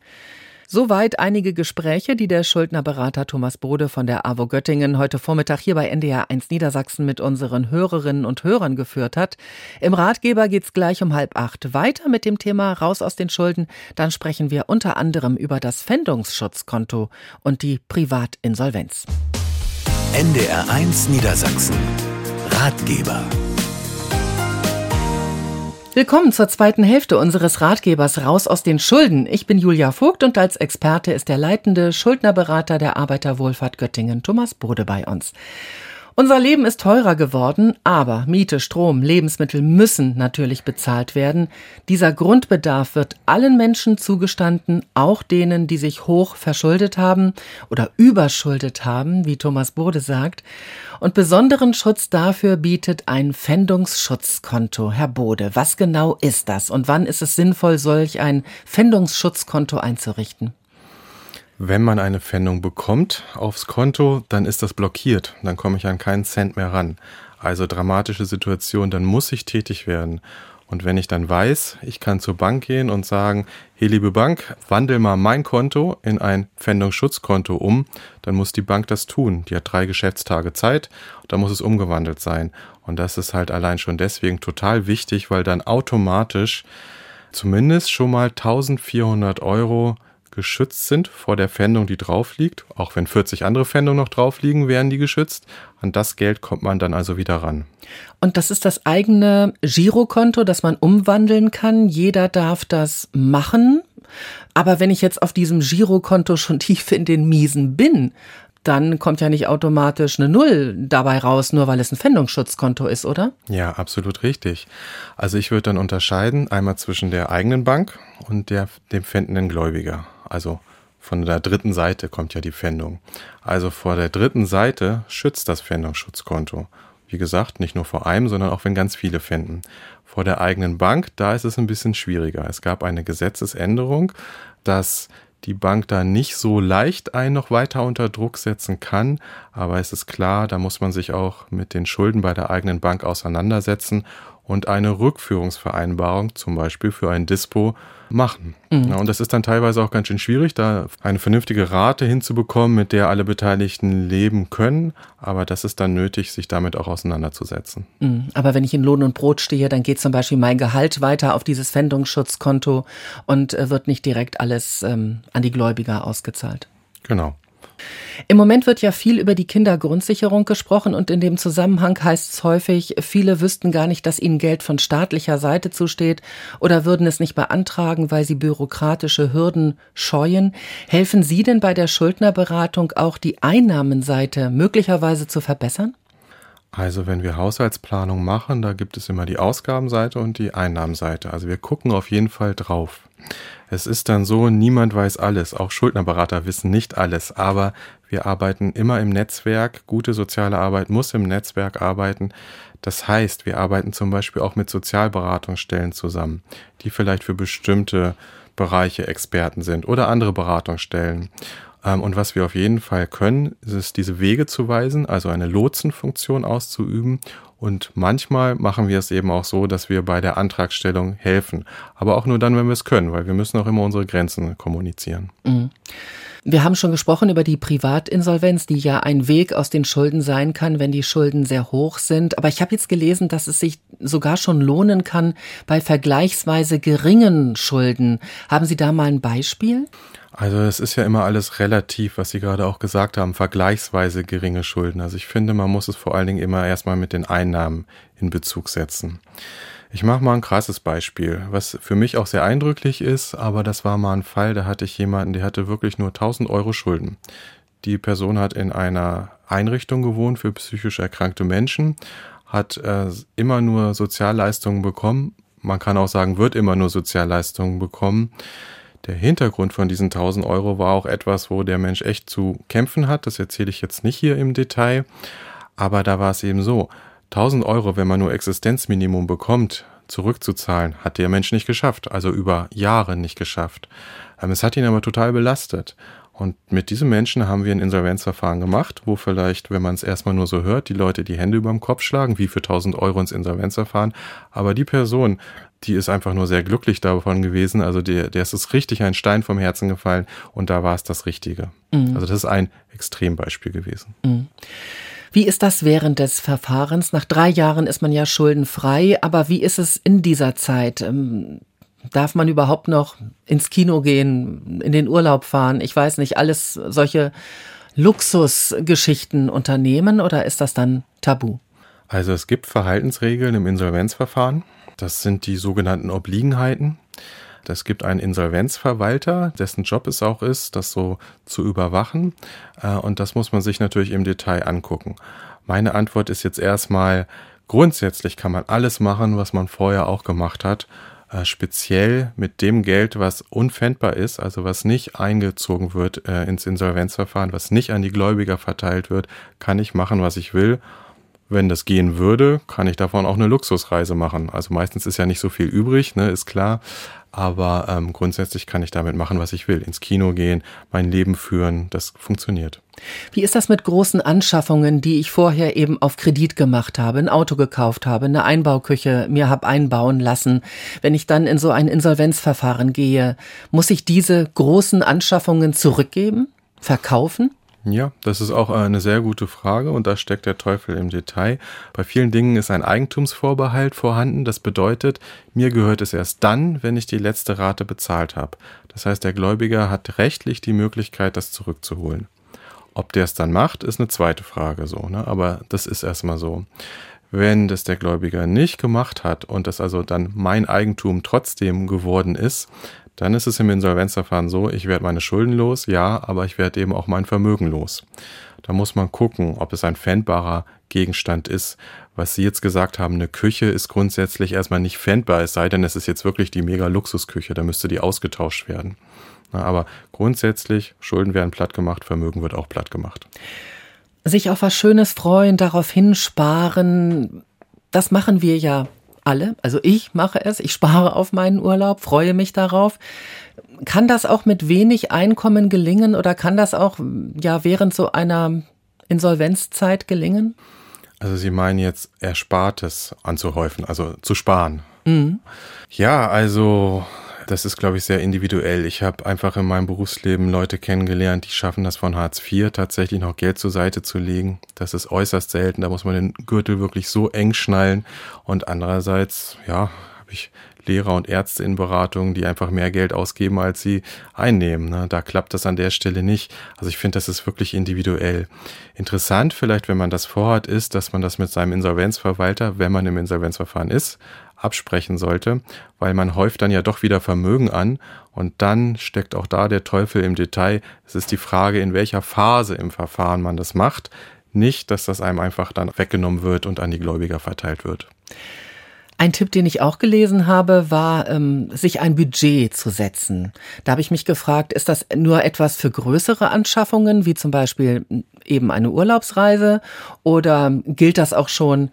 Soweit einige Gespräche, die der Schuldnerberater Thomas Bode von der AWO Göttingen heute Vormittag hier bei NDR 1 Niedersachsen mit unseren Hörerinnen und Hörern geführt hat. Im Ratgeber geht's gleich um halb acht weiter mit dem Thema Raus aus den Schulden. Dann sprechen wir unter anderem über das Pfändungsschutzkonto und die Privatinsolvenz. NDR 1 Niedersachsen. Ratgeber. Willkommen zur zweiten Hälfte unseres Ratgebers Raus aus den Schulden. Ich bin Julia Vogt und als Experte ist der leitende Schuldnerberater der Arbeiterwohlfahrt Göttingen, Thomas Bode, bei uns. Unser Leben ist teurer geworden, aber Miete, Strom, Lebensmittel müssen natürlich bezahlt werden. Dieser Grundbedarf wird allen Menschen zugestanden, auch denen, die sich hoch verschuldet haben oder überschuldet haben, wie Thomas Bode sagt. Und besonderen Schutz dafür bietet ein Pfändungsschutzkonto. Herr Bode, was genau ist das und wann ist es sinnvoll, solch ein Pfändungsschutzkonto einzurichten? Wenn man eine Pfändung bekommt aufs Konto, dann ist das blockiert. Dann komme ich an keinen Cent mehr ran. Also dramatische Situation, dann muss ich tätig werden. Und wenn ich dann weiß, ich kann zur Bank gehen und sagen, hey liebe Bank, wandel mal mein Konto in ein Pfändungsschutzkonto um, dann muss die Bank das tun. Die hat drei Geschäftstage Zeit, da muss es umgewandelt sein. Und das ist halt allein schon deswegen total wichtig, weil dann automatisch zumindest schon mal 1400 Euro geschützt sind vor der Pfändung, die drauf liegt. Auch wenn 40 andere Pfändungen noch drauf liegen, werden die geschützt. An das Geld kommt man dann also wieder ran. Und das ist das eigene Girokonto, das man umwandeln kann. Jeder darf das machen. Aber wenn ich jetzt auf diesem Girokonto schon tief in den Miesen bin, dann kommt ja nicht automatisch eine Null dabei raus, nur weil es ein Pfändungsschutzkonto ist, oder? Ja, absolut richtig. Also ich würde dann unterscheiden einmal zwischen der eigenen Bank und der, dem pfändenden Gläubiger. Also von der dritten Seite kommt ja die Pfändung. Also vor der dritten Seite schützt das Pfändungsschutzkonto. Wie gesagt, nicht nur vor einem, sondern auch wenn ganz viele pfänden. Vor der eigenen Bank, da ist es ein bisschen schwieriger. Es gab eine Gesetzesänderung, dass die Bank da nicht so leicht einen noch weiter unter Druck setzen kann. Aber es ist klar, da muss man sich auch mit den Schulden bei der eigenen Bank auseinandersetzen und eine Rückführungsvereinbarung, zum Beispiel für ein Dispo, machen. Mhm. Ja, und das ist dann teilweise auch ganz schön schwierig, da eine vernünftige Rate hinzubekommen, mit der alle Beteiligten leben können. Aber das ist dann nötig, sich damit auch auseinanderzusetzen. Mhm. Aber wenn ich in Lohn und Brot stehe, dann geht zum Beispiel mein Gehalt weiter auf dieses Pfändungsschutzkonto und äh, wird nicht direkt alles ähm, an die Gläubiger ausgezahlt. Genau. Im Moment wird ja viel über die Kindergrundsicherung gesprochen und in dem Zusammenhang heißt es häufig, viele wüssten gar nicht, dass ihnen Geld von staatlicher Seite zusteht oder würden es nicht beantragen, weil sie bürokratische Hürden scheuen. Helfen Sie denn bei der Schuldnerberatung auch die Einnahmenseite möglicherweise zu verbessern? Also wenn wir Haushaltsplanung machen, da gibt es immer die Ausgabenseite und die Einnahmenseite. Also wir gucken auf jeden Fall drauf. Es ist dann so, niemand weiß alles, auch Schuldnerberater wissen nicht alles, aber wir arbeiten immer im Netzwerk. Gute soziale Arbeit muss im Netzwerk arbeiten. Das heißt, wir arbeiten zum Beispiel auch mit Sozialberatungsstellen zusammen, die vielleicht für bestimmte Bereiche Experten sind oder andere Beratungsstellen. Ähm, und was wir auf jeden Fall können, ist diese Wege zu weisen, also eine Lotsenfunktion auszuüben und manchmal machen wir es eben auch so, dass wir bei der Antragstellung helfen. Aber auch nur dann, wenn wir es können, weil wir müssen auch immer unsere Grenzen kommunizieren. Mhm. Wir haben schon gesprochen über die Privatinsolvenz, die ja ein Weg aus den Schulden sein kann, wenn die Schulden sehr hoch sind. Aber ich habe jetzt gelesen, dass es sich sogar schon lohnen kann bei vergleichsweise geringen Schulden. Haben Sie da mal ein Beispiel? Also es ist ja immer alles relativ, was Sie gerade auch gesagt haben, vergleichsweise geringe Schulden. Also ich finde, man muss es vor allen Dingen immer erstmal mit den Einnahmen in Bezug setzen. Ich mache mal ein krasses Beispiel, was für mich auch sehr eindrücklich ist, aber das war mal ein Fall, da hatte ich jemanden, der hatte wirklich nur 1000 Euro Schulden. Die Person hat in einer Einrichtung gewohnt für psychisch erkrankte Menschen, hat äh, immer nur Sozialleistungen bekommen. Man kann auch sagen, wird immer nur Sozialleistungen bekommen der Hintergrund von diesen 1000 Euro war auch etwas, wo der Mensch echt zu kämpfen hat. Das erzähle ich jetzt nicht hier im Detail. Aber da war es eben so. 1000 Euro, wenn man nur Existenzminimum bekommt, zurückzuzahlen, hat der Mensch nicht geschafft. Also über Jahre nicht geschafft. Ähm, es hat ihn aber total belastet. Und mit diesem Menschen haben wir ein Insolvenzverfahren gemacht, wo vielleicht, wenn man es erstmal nur so hört, die Leute die Hände über dem Kopf schlagen, wie für 1000 Euro ins Insolvenzverfahren. Aber die Person, die ist einfach nur sehr glücklich davon gewesen. Also der, der ist es richtig ein Stein vom Herzen gefallen und da war es das Richtige. Mhm. Also das ist ein Extrembeispiel gewesen. Mhm. Wie ist das während des Verfahrens? Nach drei Jahren ist man ja schuldenfrei, aber wie ist es in dieser Zeit? Ähm, Darf man überhaupt noch ins Kino gehen, in den Urlaub fahren? Ich weiß nicht, alles solche Luxusgeschichten unternehmen oder ist das dann tabu? Also es gibt Verhaltensregeln im Insolvenzverfahren. Das sind die sogenannten Obliegenheiten. Es gibt einen Insolvenzverwalter, dessen Job es auch ist, das so zu überwachen. Äh, und das muss man sich natürlich im Detail angucken. Meine Antwort ist jetzt erstmal, grundsätzlich kann man alles machen, was man vorher auch gemacht hat. Äh, speziell mit dem Geld, was unfändbar ist, also was nicht eingezogen wird äh, ins Insolvenzverfahren, was nicht an die Gläubiger verteilt wird, kann ich machen, was ich will. Wenn das gehen würde, kann ich davon auch eine Luxusreise machen. Also meistens ist ja nicht so viel übrig, ne, ist klar. Aber ähm, grundsätzlich kann ich damit machen, was ich will. Ins Kino gehen, mein Leben führen, das funktioniert. Wie ist das mit großen Anschaffungen, die ich vorher eben auf Kredit gemacht habe, ein Auto gekauft habe, eine Einbauküche mir habe einbauen lassen? Wenn ich dann in so ein Insolvenzverfahren gehe, muss ich diese großen Anschaffungen zurückgeben, verkaufen? Ja, das ist auch eine sehr gute Frage und da steckt der Teufel im Detail. Bei vielen Dingen ist ein Eigentumsvorbehalt vorhanden. Das bedeutet, mir gehört es erst dann, wenn ich die letzte Rate bezahlt habe. Das heißt, der Gläubiger hat rechtlich die Möglichkeit, das zurückzuholen. Ob der es dann macht, ist eine zweite Frage so, ne? aber das ist erstmal so. Wenn das der Gläubiger nicht gemacht hat und das also dann mein Eigentum trotzdem geworden ist, dann ist es im Insolvenzverfahren so, ich werde meine Schulden los, ja, aber ich werde eben auch mein Vermögen los. Da muss man gucken, ob es ein fändbarer Gegenstand ist. Was Sie jetzt gesagt haben, eine Küche ist grundsätzlich erstmal nicht fändbar, es sei denn, es ist jetzt wirklich die mega Luxusküche, da müsste die ausgetauscht werden. aber grundsätzlich, Schulden werden platt gemacht, Vermögen wird auch platt gemacht. Sich auf was Schönes freuen, darauf hinsparen, das machen wir ja alle, also ich mache es, ich spare auf meinen Urlaub, freue mich darauf. Kann das auch mit wenig Einkommen gelingen oder kann das auch ja während so einer Insolvenzzeit gelingen? Also Sie meinen jetzt Erspartes anzuhäufen, also zu sparen. Mhm. Ja, also das ist, glaube ich, sehr individuell. Ich habe einfach in meinem Berufsleben Leute kennengelernt, die schaffen das von Hartz IV tatsächlich noch Geld zur Seite zu legen. Das ist äußerst selten. Da muss man den Gürtel wirklich so eng schnallen. Und andererseits, ja, habe ich Lehrer und Ärzte in Beratung, die einfach mehr Geld ausgeben, als sie einnehmen. Ne? Da klappt das an der Stelle nicht. Also ich finde, das ist wirklich individuell. Interessant vielleicht, wenn man das vorhat, ist, dass man das mit seinem Insolvenzverwalter, wenn man im Insolvenzverfahren ist, absprechen sollte, weil man häuft dann ja doch wieder Vermögen an und dann steckt auch da der Teufel im Detail. Es ist die Frage, in welcher Phase im Verfahren man das macht, nicht, dass das einem einfach dann weggenommen wird und an die Gläubiger verteilt wird. Ein Tipp, den ich auch gelesen habe, war, ähm, sich ein Budget zu setzen. Da habe ich mich gefragt, ist das nur etwas für größere Anschaffungen, wie zum Beispiel eben eine Urlaubsreise, oder gilt das auch schon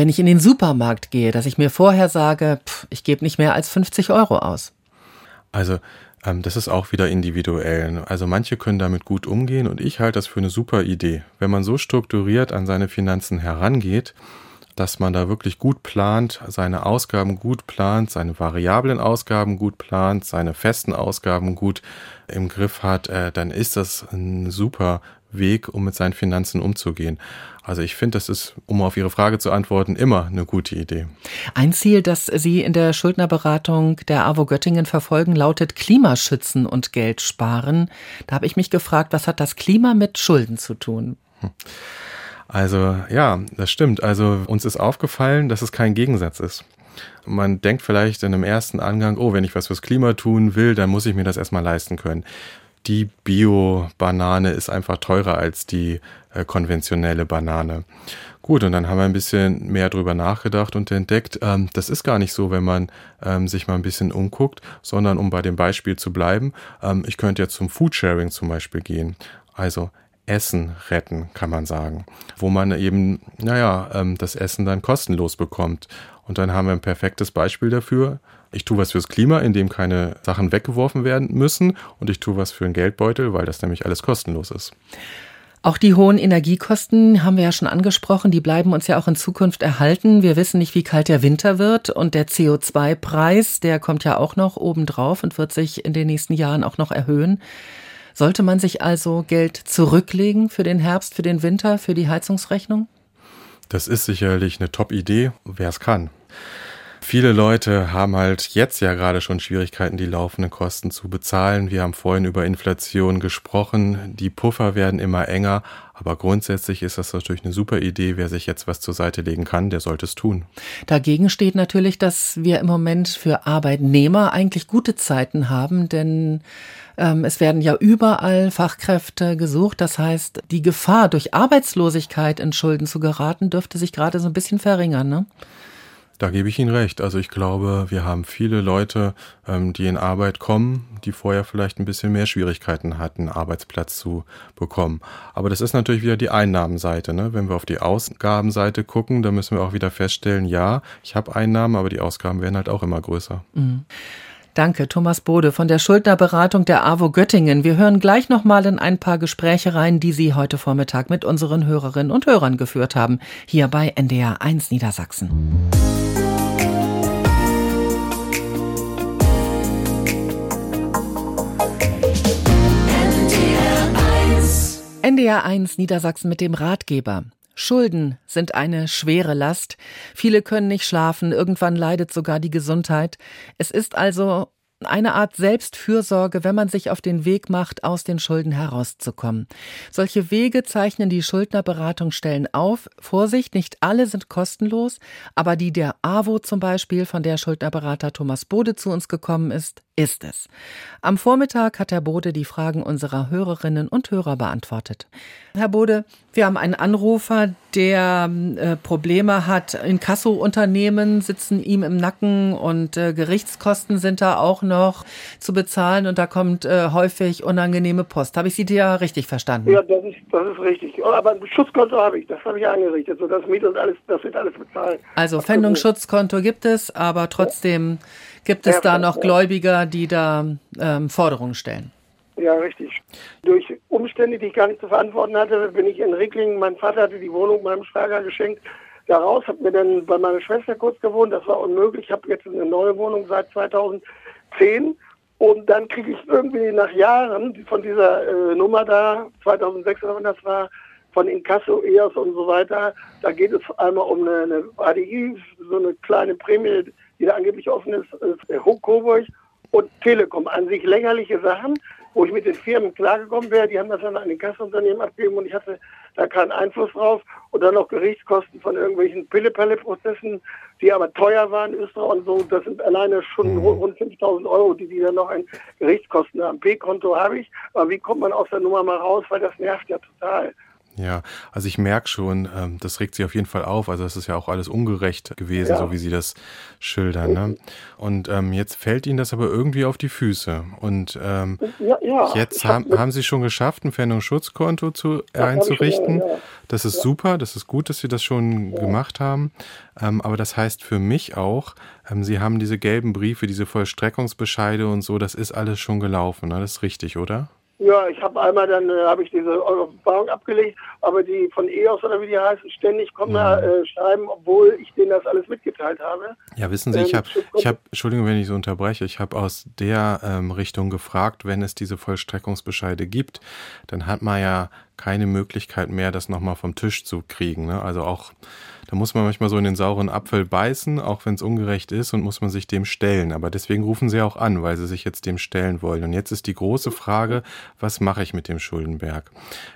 wenn ich in den Supermarkt gehe, dass ich mir vorher sage, pff, ich gebe nicht mehr als 50 Euro aus? Also ähm, das ist auch wieder individuell. Also manche können damit gut umgehen und ich halte das für eine super Idee. Wenn man so strukturiert an seine Finanzen herangeht, dass man da wirklich gut plant, seine Ausgaben gut plant, seine variablen Ausgaben gut plant, seine festen Ausgaben gut im Griff hat, äh, dann ist das ein super Weg, um mit seinen Finanzen umzugehen. Also ich finde, das ist, um auf Ihre Frage zu antworten, immer eine gute Idee. Ein Ziel, das Sie in der Schuldnerberatung der AWO Göttingen verfolgen, lautet Klimaschützen und Geld sparen. Da habe ich mich gefragt, was hat das Klima mit Schulden zu tun? Hm. Also ja, das stimmt. Also uns ist aufgefallen, dass es kein Gegensatz ist. Man denkt vielleicht in einem ersten Angang, oh, wenn ich was fürs Klima tun will, dann muss ich mir das erstmal leisten können die Bio-Banane ist einfach teurer als die äh, konventionelle Banane. Gut, und dann haben wir ein bisschen mehr drüber nachgedacht und entdeckt, ähm, das ist gar nicht so, wenn man ähm, sich mal ein bisschen umguckt, sondern um bei dem Beispiel zu bleiben, ähm, ich könnte jetzt zum Foodsharing zum Beispiel gehen. Also Essen retten, kann man sagen. Wo man eben, naja, ähm, das Essen dann kostenlos bekommt. Und dann haben wir ein perfektes Beispiel dafür. Ich tue was fürs Klima, indem keine Sachen weggeworfen werden müssen und ich tue was für einen Geldbeutel, weil das nämlich alles kostenlos ist. Auch die hohen Energiekosten haben wir ja schon angesprochen, die bleiben uns ja auch in Zukunft erhalten. Wir wissen nicht, wie kalt der Winter wird und der CO2-Preis, der kommt ja auch noch obendrauf und wird sich in den nächsten Jahren auch noch erhöhen. Sollte man sich also Geld zurücklegen für den Herbst, für den Winter, für die Heizungsrechnung? Das ist sicherlich eine Top-Idee, wer es kann. Viele Leute haben halt jetzt ja gerade schon Schwierigkeiten, die laufenden Kosten zu bezahlen. Wir haben vorhin über Inflation gesprochen. Die Puffer werden immer enger. Aber grundsätzlich ist das natürlich eine super Idee. Wer sich jetzt was zur Seite legen kann, der sollte es tun. Dagegen steht natürlich, dass wir im Moment für Arbeitnehmer eigentlich gute Zeiten haben, denn ähm, es werden ja überall Fachkräfte gesucht. Das heißt, die Gefahr, durch Arbeitslosigkeit in Schulden zu geraten, dürfte sich gerade so ein bisschen verringern. Ne? Da gebe ich Ihnen recht. Also ich glaube, wir haben viele Leute, ähm, die in Arbeit kommen, die vorher vielleicht ein bisschen mehr Schwierigkeiten hatten, Arbeitsplatz zu bekommen. Aber das ist natürlich wieder die Einnahmenseite. Ne? Wenn wir auf die Ausgabenseite gucken, dann müssen wir auch wieder feststellen, ja, ich habe Einnahmen, aber die Ausgaben werden halt auch immer größer. Mhm. Danke, Thomas Bode von der Schuldnerberatung der AWO Göttingen. Wir hören gleich nochmal in ein paar Gespräche rein, die Sie heute Vormittag mit unseren Hörerinnen und Hörern geführt haben, hier bei NDR 1 Niedersachsen. NDR 1 Niedersachsen mit dem Ratgeber. Schulden sind eine schwere Last. Viele können nicht schlafen, irgendwann leidet sogar die Gesundheit. Es ist also eine Art Selbstfürsorge, wenn man sich auf den Weg macht, aus den Schulden herauszukommen. Solche Wege zeichnen die Schuldnerberatungsstellen auf. Vorsicht, nicht alle sind kostenlos, aber die der AWO zum Beispiel, von der Schuldnerberater Thomas Bode zu uns gekommen ist, ist es. Am Vormittag hat Herr Bode die Fragen unserer Hörerinnen und Hörer beantwortet. Herr Bode, wir haben einen Anrufer, der äh, Probleme hat. Inkasso-Unternehmen sitzen ihm im Nacken und äh, Gerichtskosten sind da auch noch zu bezahlen und da kommt äh, häufig unangenehme Post. Habe ich Sie ja richtig verstanden? Ja, das ist, das ist richtig. Aber ein Schutzkonto habe ich, das habe ich eingerichtet, so das Miete und alles, das wird alles bezahlt. Also Pfändungsschutzkonto gibt es, aber trotzdem gibt es da noch Gläubiger, die da ähm, Forderungen stellen. Ja, richtig. Durch Umstände, die ich gar nicht zu verantworten hatte, bin ich in Ricklingen, mein Vater hatte die Wohnung meinem Schwager geschenkt, da raus, habe mir dann bei meiner Schwester kurz gewohnt, das war unmöglich, ich habe jetzt eine neue Wohnung seit 2010 und dann kriege ich irgendwie nach Jahren von dieser äh, Nummer da, 2006 oder wann das war, von Inkasso, EOS und so weiter, da geht es einmal um eine, eine ADI, so eine kleine Prämie, die da angeblich offen ist, ist Hoch Coburg und Telekom. An sich lächerliche Sachen, wo ich mit den Firmen klargekommen wäre. Die haben das dann an den Kassenunternehmen abgegeben und ich hatte da keinen Einfluss drauf. Und dann noch Gerichtskosten von irgendwelchen Pille-Palle-Prozessen, die aber teuer waren, Österreich und so. Das sind alleine schon Mhm. rund 5000 Euro, die die dann noch an Gerichtskosten haben. P-Konto habe ich, aber wie kommt man aus der Nummer mal raus? Weil das nervt ja total. Ja, also ich merke schon, ähm, das regt sie auf jeden Fall auf. Also es ist ja auch alles ungerecht gewesen, Ja. so wie sie das schildern. Ne? Und ähm, jetzt fällt ihnen das aber irgendwie auf die Füße. Und ähm, Ja, ja. jetzt hab haben, haben sie schon geschafft, ein Pfändungsschutzkonto zu, schon, einzurichten. Das ist super, das ist gut, dass sie das schon gemacht haben. Ähm, aber das heißt für mich auch, ähm, sie haben diese gelben Briefe, diese Vollstreckungsbescheide und so, das ist alles schon gelaufen. Ne? Das ist richtig, oder? Ja, ich habe einmal dann äh, habe ich diese Offenbarung abgelegt, aber die von EOS oder wie die heißen, ständig kommen da äh, schreiben, obwohl ich denen das alles mitgeteilt habe. Ja, wissen Sie, ich Ähm, habe, ich habe, Entschuldigung, wenn ich so unterbreche, ich habe aus der ähm, Richtung gefragt, wenn es diese Vollstreckungsbescheide gibt, dann hat man ja keine Möglichkeit mehr, das nochmal vom Tisch zu kriegen. Ne? Also auch, da muss man manchmal so in den sauren Apfel beißen, auch wenn es ungerecht ist und muss man sich dem stellen. Aber deswegen rufen sie auch an, weil sie sich jetzt dem stellen wollen. Und jetzt ist die große Frage, was mache ich mit dem Schuldenberg?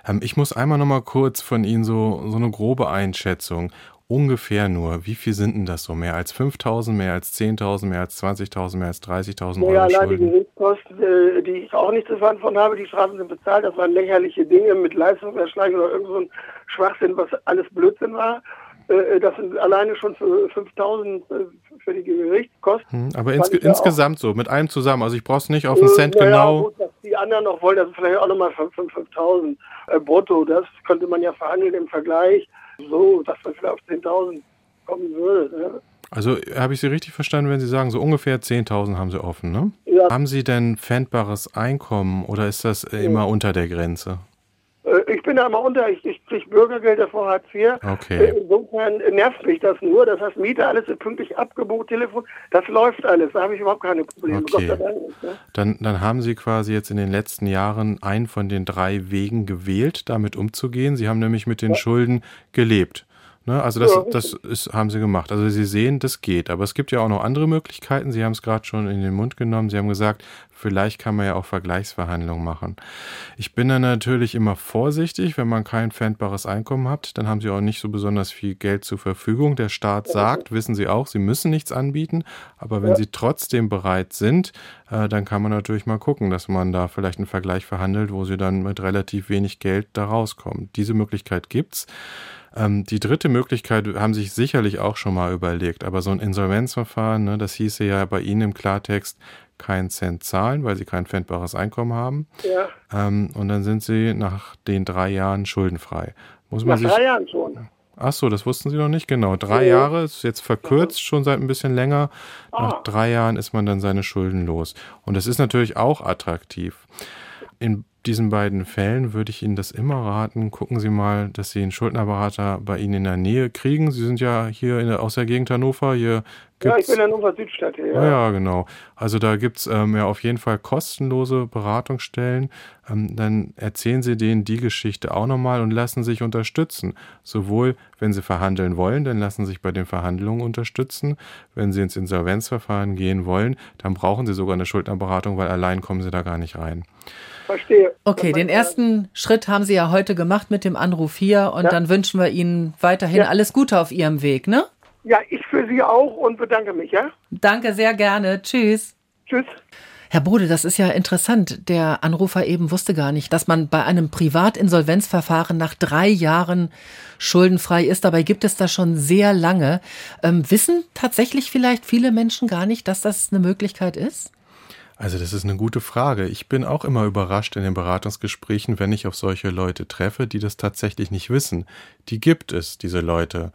Ähm, ich muss einmal nochmal kurz von Ihnen so, so eine grobe Einschätzung. Ungefähr nur. Wie viel sind denn das so? Mehr als 5.000, mehr als 10.000, mehr als 20.000, mehr als 30.000 Naja, Euro allein die? Gerichtskosten, äh, die ich auch nicht zu verantworten habe, die Strafen sind bezahlt. Das waren lächerliche Dinge mit Leistungserschlag oder irgend so ein Schwachsinn, was alles Blödsinn war. Äh, das sind alleine schon für 5.000 äh, für die Gerichtskosten. Hm, Aber ja insgesamt so, mit allem zusammen. Also ich brauche es nicht auf einen Äh, Cent naja, genau. Gut, was die anderen noch wollen, das ist vielleicht auch nochmal 5.000 äh, brutto. Das könnte man ja verhandeln im Vergleich. So, dass man vielleicht auf 10.000 kommen würde. Ne? Also habe ich Sie richtig verstanden, wenn Sie sagen, so ungefähr 10.000 haben Sie offen, ne? Ja. Haben Sie denn pfändbares Einkommen oder ist das immer unter der Grenze? Ich bin da immer unter, ich, ich kriege Bürgergelder vor Hartz IV. Okay. Äh, Insofern nervt mich das nur. Das heißt, Miete, alles ist pünktlich abgebucht, Telefon, das läuft alles. Da habe ich überhaupt keine Probleme. Okay. Gott sei Dank nicht, ne? Dann, dann haben Sie quasi jetzt in den letzten Jahren einen von den drei Wegen gewählt, damit umzugehen. Sie haben nämlich mit den Schulden gelebt. Ne? Also das, Ja, das ist, haben Sie gemacht. Also Sie sehen, das geht. Aber es gibt ja auch noch andere Möglichkeiten. Sie haben es gerade schon in den Mund genommen. Sie haben gesagt, vielleicht kann man ja auch Vergleichsverhandlungen machen. Ich bin da natürlich immer vorsichtig, wenn man kein pfändbares Einkommen hat, dann haben Sie auch nicht so besonders viel Geld zur Verfügung. Der Staat sagt, wissen Sie auch, Sie müssen nichts anbieten, aber wenn Sie trotzdem bereit sind, äh, dann kann man natürlich mal gucken, dass man da vielleicht einen Vergleich verhandelt, wo Sie dann mit relativ wenig Geld da rauskommen. Diese Möglichkeit gibt's. Ähm, die dritte Möglichkeit haben sich sicherlich auch schon mal überlegt, aber so ein Insolvenzverfahren, ne, das hieße ja bei Ihnen im Klartext keinen Cent zahlen, weil Sie kein pfändbares Einkommen haben. Ja, Ähm, und dann sind Sie nach den drei Jahren schuldenfrei. Muss man nach sich. drei Jahren schon. Ach so, das wussten Sie noch nicht genau. Drei Nee. Jahre ist jetzt verkürzt, schon seit ein bisschen länger. Ah. Nach drei Jahren ist man dann seine Schulden los. Und das ist natürlich auch attraktiv. In diesen beiden Fällen würde ich Ihnen das immer raten. Gucken Sie mal, dass Sie einen Schuldnerberater bei Ihnen in der Nähe kriegen. Sie sind ja hier in der, aus der Gegend Hannover. Hier Ja, ich bin in Hannover Südstadt hier. ja, ja, genau. Also da gibt's ähm, ja auf jeden Fall kostenlose Beratungsstellen. Ähm, dann erzählen Sie denen die Geschichte auch nochmal und lassen sich unterstützen. Sowohl, wenn Sie verhandeln wollen, dann lassen Sie sich bei den Verhandlungen unterstützen. Wenn Sie ins Insolvenzverfahren gehen wollen, dann brauchen Sie sogar eine Schuldnerberatung, weil allein kommen Sie da gar nicht rein. Verstehe. Okay, den ersten Schritt haben Sie ja heute gemacht mit dem Anruf hier und Ja. dann wünschen wir Ihnen weiterhin Ja. alles Gute auf Ihrem Weg, ne? Ja, ich für Sie auch und bedanke mich, ja? Danke sehr gerne. Tschüss. Tschüss. Herr Bode, das ist ja interessant. Der Anrufer eben wusste gar nicht, dass man bei einem Privatinsolvenzverfahren nach drei Jahren schuldenfrei ist. Dabei gibt es das schon sehr lange. Ähm, wissen tatsächlich vielleicht viele Menschen gar nicht, dass das eine Möglichkeit ist? Also das ist eine gute Frage. Ich bin auch immer überrascht in den Beratungsgesprächen, wenn ich auf solche Leute treffe, die das tatsächlich nicht wissen. Die gibt es, diese Leute.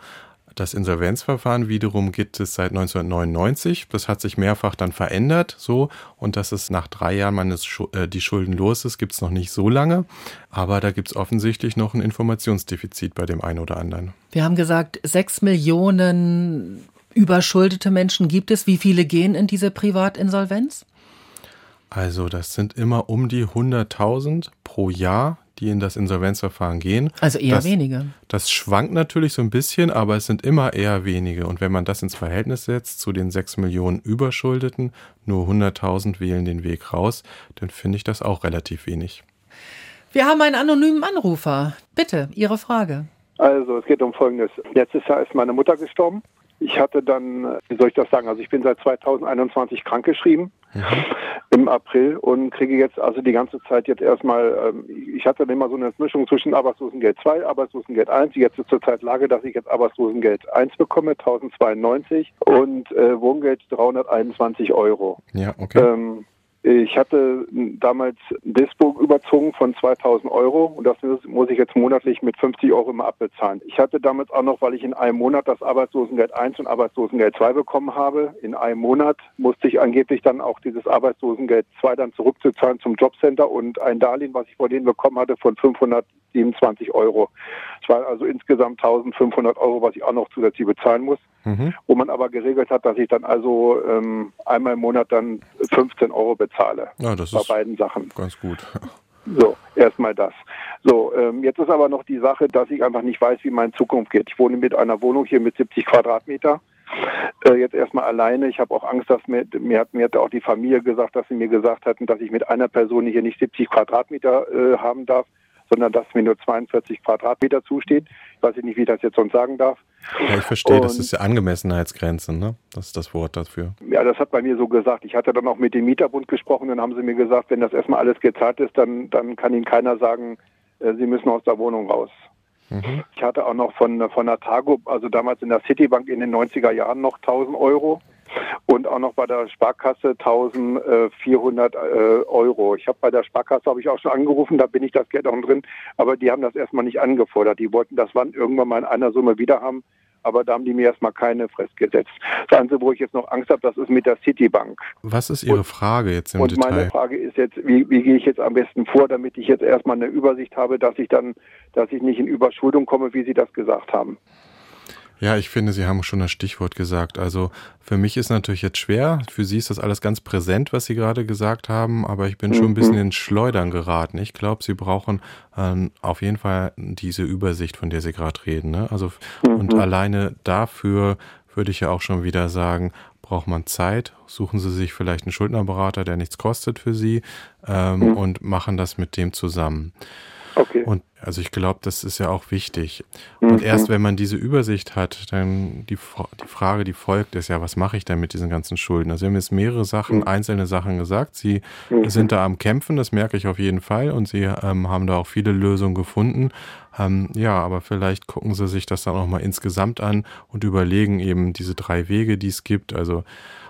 Das Insolvenzverfahren wiederum gibt es seit 1999. Das hat sich mehrfach dann verändert, so. Und dass es nach drei Jahren man äh, die Schulden los ist, gibt es noch nicht so lange. Aber da gibt es offensichtlich noch ein Informationsdefizit bei dem einen oder anderen. Wir haben gesagt, sechs Millionen überschuldete Menschen gibt es. Wie viele gehen in diese Privatinsolvenz? Also das sind immer um die 100.000 pro Jahr, die in das Insolvenzverfahren gehen. Also eher das, wenige. Das schwankt natürlich so ein bisschen, aber es sind immer eher wenige. Und wenn man das ins Verhältnis setzt zu den 6 Millionen Überschuldeten, nur 100.000 wählen den Weg raus, dann finde ich das auch relativ wenig. Wir haben einen anonymen Anrufer. Bitte, Ihre Frage. Also, es geht um Folgendes. Letztes Jahr ist meine Mutter gestorben. Ich hatte dann, wie soll ich das sagen, also ich bin seit 2021 krankgeschrieben mhm. im April und kriege jetzt also die ganze Zeit jetzt erstmal, ähm, ich hatte immer so eine Mischung zwischen Arbeitslosengeld 2, Arbeitslosengeld 1. Jetzt ist zurzeit Lage, dass ich jetzt Arbeitslosengeld 1 bekomme, 1092 und äh, Wohngeld 321 Euro. Ja, okay. Ähm, ich hatte damals Dispo überzogen von 2000 Euro und das muss ich jetzt monatlich mit 50 Euro immer abbezahlen. Ich hatte damals auch noch, weil ich in einem Monat das Arbeitslosengeld 1 und Arbeitslosengeld 2 bekommen habe, in einem Monat musste ich angeblich dann auch dieses Arbeitslosengeld 2 dann zurückzuzahlen zum Jobcenter und ein Darlehen, was ich vor denen bekommen hatte, von 527 Euro. Es waren also insgesamt 1500 Euro, was ich auch noch zusätzlich bezahlen muss mhm. wo man aber geregelt hat, dass ich dann also ähm, einmal im Monat dann 15 Euro bezahle. Ja, das bei ist beiden Sachen. Ganz gut. So, erstmal das. So, ähm, jetzt ist aber noch die Sache, dass ich einfach nicht weiß, wie meine Zukunft geht. Ich wohne mit einer Wohnung hier mit 70 Quadratmeter. Äh, jetzt erstmal alleine. Ich habe auch Angst, dass mir, mir hat mir hat auch die Familie gesagt, dass sie mir gesagt hatten, dass ich mit einer Person hier nicht 70 Quadratmeter äh, haben darf, sondern dass mir nur 42 Quadratmeter zusteht. Ich weiß nicht, wie ich das jetzt sonst sagen darf. Ja, ich verstehe, und, das ist ja Angemessenheitsgrenze, ne? Das ist das Wort dafür. Ja, das hat bei mir so gesagt. Ich hatte dann auch mit dem Mieterbund gesprochen, dann haben sie mir gesagt, wenn das erstmal alles gezahlt ist, dann, dann kann Ihnen keiner sagen, äh, Sie müssen aus der Wohnung raus. Mhm. Ich hatte auch noch von, von der Tago, also damals in der Citibank in den 90er Jahren noch 1000 Euro und auch noch bei der Sparkasse 1400 äh, Euro. Ich habe bei der Sparkasse habe ich auch schon angerufen, da bin ich das Geld auch drin, aber die haben das erstmal nicht angefordert. Die wollten das wann irgendwann mal in einer Summe wieder haben, aber da haben die mir erstmal keine Frist gesetzt. Das Einzige, wo ich jetzt noch Angst habe, das ist mit der Citibank. Was ist Ihre und, Frage jetzt im und Detail? Und meine Frage ist jetzt, wie, wie gehe ich jetzt am besten vor, damit ich jetzt erstmal eine Übersicht habe, dass ich dann, dass ich nicht in Überschuldung komme, wie Sie das gesagt haben. Ja, ich finde, Sie haben schon das Stichwort gesagt. Also für mich ist natürlich jetzt schwer. Für Sie ist das alles ganz präsent, was Sie gerade gesagt haben, aber ich bin schon ein bisschen mhm. ins Schleudern geraten. Ich glaube, Sie brauchen ähm, auf jeden Fall diese Übersicht, von der Sie gerade reden. Ne? Also und mhm. alleine dafür würde ich ja auch schon wieder sagen, braucht man Zeit. Suchen Sie sich vielleicht einen Schuldnerberater, der nichts kostet für Sie ähm, mhm. und machen das mit dem zusammen. Okay. Und also ich glaube, das ist ja auch wichtig. Und mhm. erst wenn man diese Übersicht hat, dann die, die Frage, die folgt, ist ja, was mache ich denn mit diesen ganzen Schulden? Also Sie haben jetzt mehrere Sachen, mhm. einzelne Sachen gesagt. Sie mhm. sind da am Kämpfen, das merke ich auf jeden Fall. Und Sie ähm, haben da auch viele Lösungen gefunden. Ähm, ja, aber vielleicht gucken Sie sich das dann auch mal insgesamt an und überlegen eben diese drei Wege, die es gibt. Also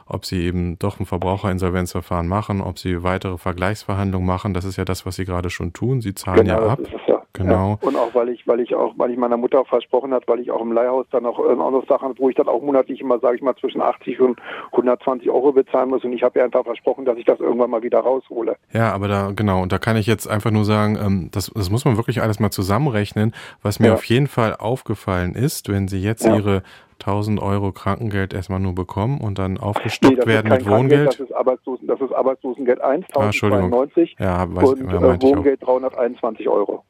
ob sie eben doch ein Verbraucherinsolvenzverfahren machen, ob sie weitere Vergleichsverhandlungen machen. Das ist ja das, was sie gerade schon tun. Sie zahlen genau, ja ab. Ja. Genau. Ja. Und auch weil ich, weil ich auch, weil ich meiner Mutter versprochen hat, weil ich auch im Leihhaus dann auch, äh, auch noch Sachen, wo ich dann auch monatlich immer, sage ich mal, zwischen 80 und 120 Euro bezahlen muss. Und ich habe ihr einfach versprochen, dass ich das irgendwann mal wieder raushole. Ja, aber da, genau, und da kann ich jetzt einfach nur sagen, ähm, das, das muss man wirklich alles mal zusammenrechnen. Was mir ja. auf jeden Fall aufgefallen ist, wenn Sie jetzt Ihre 1000 Euro Krankengeld erstmal nur bekommen und dann aufgestockt nee, werden mit Wohngeld? Das ist, Arbeitslosen, das ist Arbeitslosengeld 1, 1092 ah, ja, weiß, und äh, Wohngeld 321 Euro.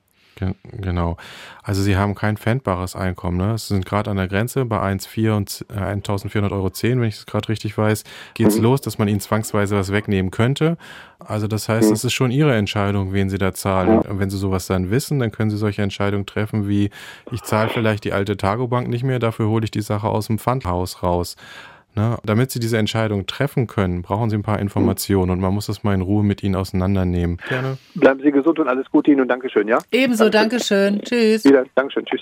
Genau. Also Sie haben kein pfändbares Einkommen. Ne? Sie sind gerade an der Grenze bei 1,4 und 1.400 äh, Euro, wenn ich es gerade richtig weiß, geht es mhm. los, dass man Ihnen zwangsweise was wegnehmen könnte. Also das heißt, mhm. es ist schon Ihre Entscheidung, wen Sie da zahlen. Und wenn Sie sowas dann wissen, dann können Sie solche Entscheidungen treffen wie, ich zahle vielleicht die alte Tagobank nicht mehr, dafür hole ich die Sache aus dem Pfandhaus raus. Ne? Damit Sie diese Entscheidung treffen können, brauchen Sie ein paar Informationen und man muss das mal in Ruhe mit Ihnen auseinandernehmen. Gerne. Bleiben Sie gesund und alles Gute Ihnen und Dankeschön, ja? Ebenso, Dankeschön. Tschüss. Wieder, Dankeschön, tschüss.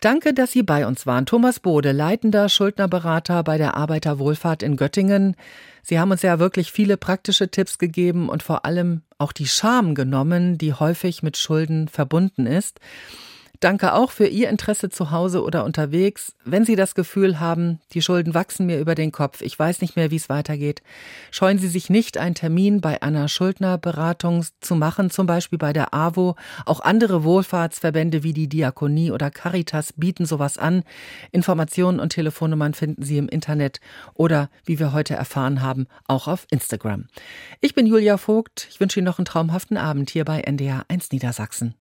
Danke, dass Sie bei uns waren. Thomas Bode, leitender Schuldnerberater bei der Arbeiterwohlfahrt in Göttingen. Sie haben uns ja wirklich viele praktische Tipps gegeben und vor allem auch die Scham genommen, die häufig mit Schulden verbunden ist. Danke auch für Ihr Interesse zu Hause oder unterwegs. Wenn Sie das Gefühl haben, die Schulden wachsen mir über den Kopf, ich weiß nicht mehr, wie es weitergeht, scheuen Sie sich nicht, einen Termin bei einer Schuldnerberatung zu machen, zum Beispiel bei der AWO. Auch andere Wohlfahrtsverbände wie die Diakonie oder Caritas bieten sowas an. Informationen und Telefonnummern finden Sie im Internet oder, wie wir heute erfahren haben, auch auf Instagram. Ich bin Julia Vogt. Ich wünsche Ihnen noch einen traumhaften Abend hier bei NDR 1 Niedersachsen.